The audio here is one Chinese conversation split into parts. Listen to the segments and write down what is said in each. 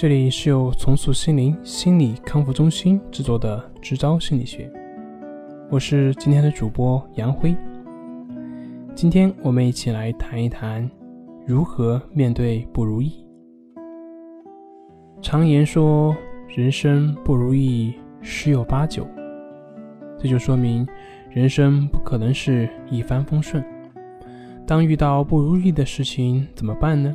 这里是由重塑心灵心理康复中心制作的《支招心理学》，我是今天的主播杨辉。今天我们一起来谈一谈如何面对不如意。常言说，人生不如意十有八九，这就说明人生不可能是一帆风顺。当遇到不如意的事情怎么办呢？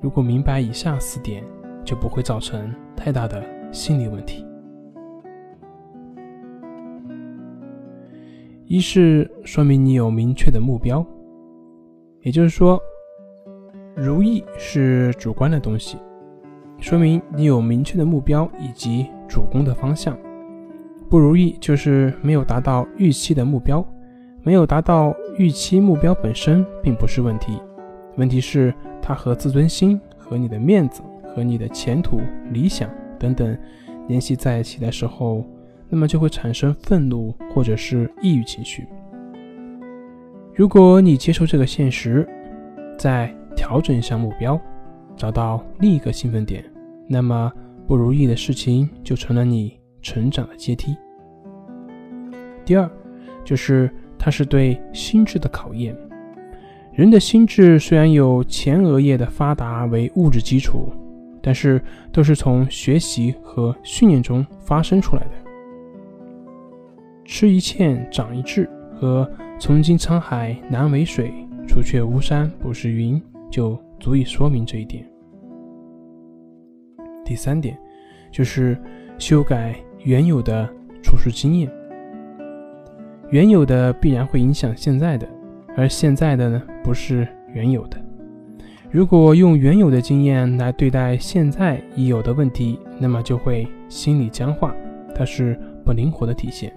如果明白以下四点。就不会造成太大的心理问题。一是说明你有明确的目标，也就是说，如意是主观的东西，说明你有明确的目标以及主攻的方向。不如意就是没有达到预期的目标，没有达到预期目标本身并不是问题，问题是它和自尊心和你的面子。和你的前途、理想等等联系在一起的时候，那么就会产生愤怒或者是抑郁情绪。如果你接受这个现实，再调整一下目标，找到另一个兴奋点，那么不如意的事情就成了你成长的阶梯。第二，就是它是对心智的考验。人的心智虽然有前额叶的发达为物质基础。但是都是从学习和训练中发生出来的。吃一堑长一智和从今沧海难为水，除却巫山不是云，就足以说明这一点。第三点就是修改原有的处事经验，原有的必然会影响现在的，而现在的呢不是原有的。如果用原有的经验来对待现在已有的问题，那么就会心理僵化，它是不灵活的体现。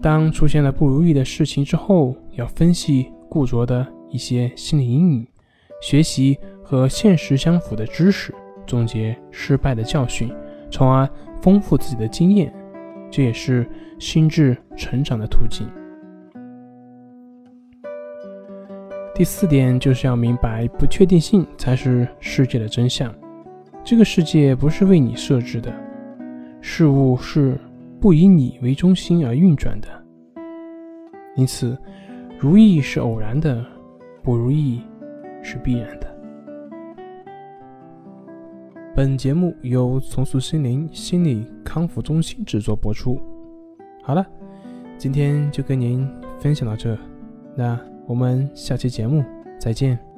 当出现了不如意的事情之后，要分析固着的一些心理阴影，学习和现实相符的知识，总结失败的教训，从而丰富自己的经验，这也是心智成长的途径。第四点就是要明白，不确定性才是世界的真相。这个世界不是为你设置的，事物是不以你为中心而运转的。因此，如意是偶然的，不如意是必然的。本节目由重塑心灵心理康复中心制作播出。好了，今天就跟您分享到这，那。我们下期节目再见。